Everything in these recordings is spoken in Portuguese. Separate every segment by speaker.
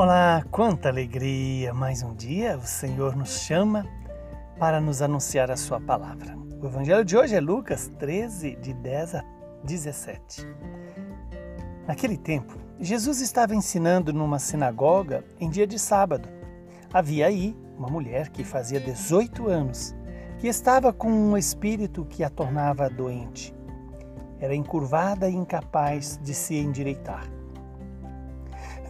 Speaker 1: Olá, quanta alegria! Mais um dia o Senhor nos chama para nos anunciar a Sua palavra. O Evangelho de hoje é Lucas 13, de 10 a 17. Naquele tempo, Jesus estava ensinando numa sinagoga em dia de sábado. Havia aí uma mulher que fazia 18 anos, que estava com um espírito que a tornava doente. Era encurvada e incapaz de se endireitar.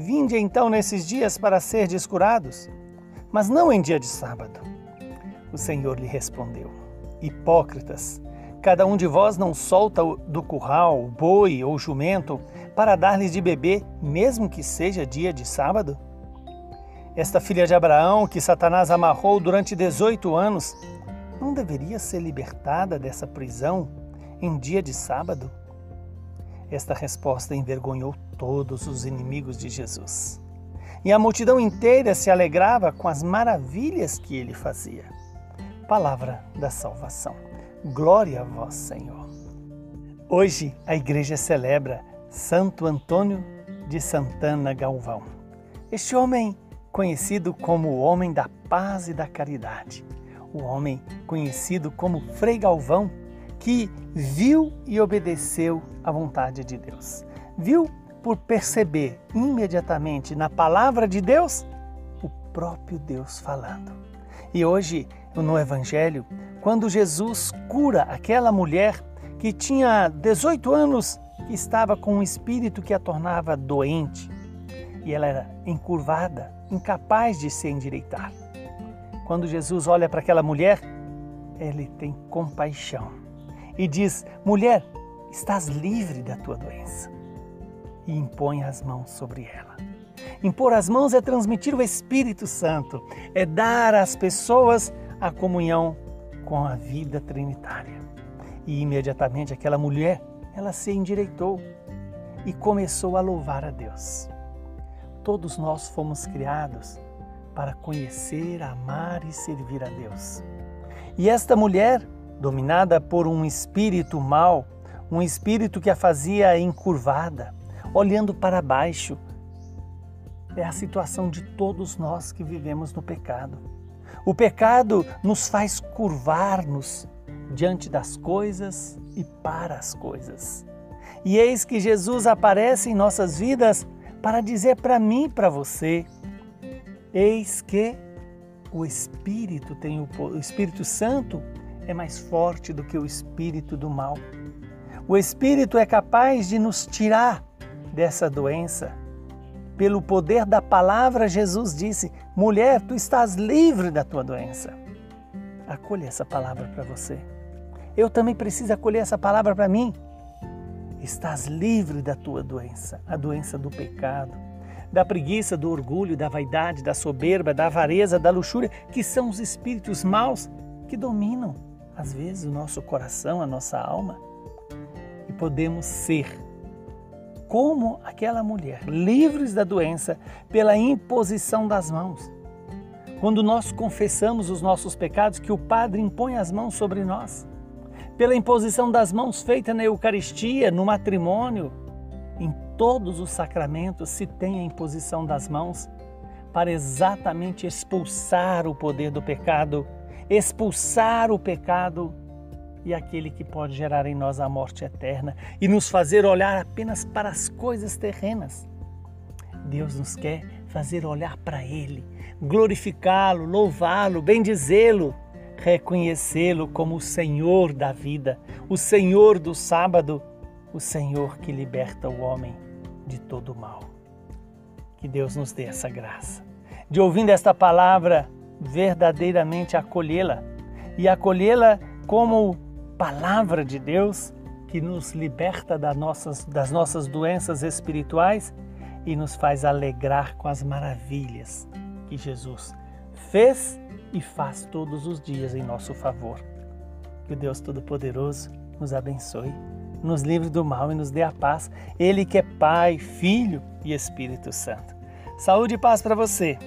Speaker 1: Vinde então nesses dias para ser descurados, mas não em dia de sábado. O Senhor lhe respondeu: Hipócritas, cada um de vós não solta do curral boi ou jumento para dar-lhes de beber, mesmo que seja dia de sábado? Esta filha de Abraão, que Satanás amarrou durante 18 anos, não deveria ser libertada dessa prisão em dia de sábado? Esta resposta envergonhou todos os inimigos de Jesus. E a multidão inteira se alegrava com as maravilhas que ele fazia. Palavra da salvação. Glória a vós, Senhor. Hoje a igreja celebra Santo Antônio de Santana Galvão. Este homem, conhecido como o homem da paz e da caridade, o homem conhecido como Frei Galvão, que viu e obedeceu à vontade de Deus. Viu por perceber imediatamente na palavra de Deus o próprio Deus falando. E hoje, no Evangelho, quando Jesus cura aquela mulher que tinha 18 anos, que estava com um espírito que a tornava doente, e ela era encurvada, incapaz de se endireitar. Quando Jesus olha para aquela mulher, ele tem compaixão e diz: Mulher, estás livre da tua doença. E impõe as mãos sobre ela. Impor as mãos é transmitir o Espírito Santo, é dar às pessoas a comunhão com a vida trinitária. E imediatamente aquela mulher, ela se endireitou e começou a louvar a Deus. Todos nós fomos criados para conhecer, amar e servir a Deus. E esta mulher dominada por um espírito mau, um espírito que a fazia encurvada, olhando para baixo. É a situação de todos nós que vivemos no pecado. O pecado nos faz curvar-nos diante das coisas e para as coisas. E eis que Jesus aparece em nossas vidas para dizer para mim e para você: eis que o Espírito tem o, o Espírito Santo é mais forte do que o espírito do mal. O espírito é capaz de nos tirar dessa doença. Pelo poder da palavra, Jesus disse: Mulher, tu estás livre da tua doença. Acolha essa palavra para você. Eu também preciso acolher essa palavra para mim. Estás livre da tua doença, a doença do pecado, da preguiça, do orgulho, da vaidade, da soberba, da avareza, da luxúria, que são os espíritos maus que dominam às vezes, o nosso coração, a nossa alma, e podemos ser como aquela mulher, livres da doença pela imposição das mãos. Quando nós confessamos os nossos pecados, que o Padre impõe as mãos sobre nós, pela imposição das mãos feita na Eucaristia, no matrimônio, em todos os sacramentos se tem a imposição das mãos para exatamente expulsar o poder do pecado expulsar o pecado e aquele que pode gerar em nós a morte eterna e nos fazer olhar apenas para as coisas terrenas. Deus nos quer fazer olhar para Ele, glorificá-lo, louvá-lo, bendizê-lo, reconhecê-lo como o Senhor da vida, o Senhor do sábado, o Senhor que liberta o homem de todo o mal. Que Deus nos dê essa graça. De ouvindo esta palavra, verdadeiramente acolhê-la e acolhê-la como palavra de Deus que nos liberta das nossas, das nossas doenças espirituais e nos faz alegrar com as maravilhas que Jesus fez e faz todos os dias em nosso favor. Que o Deus Todo-Poderoso nos abençoe, nos livre do mal e nos dê a paz. Ele que é Pai, Filho e Espírito Santo. Saúde e paz para você.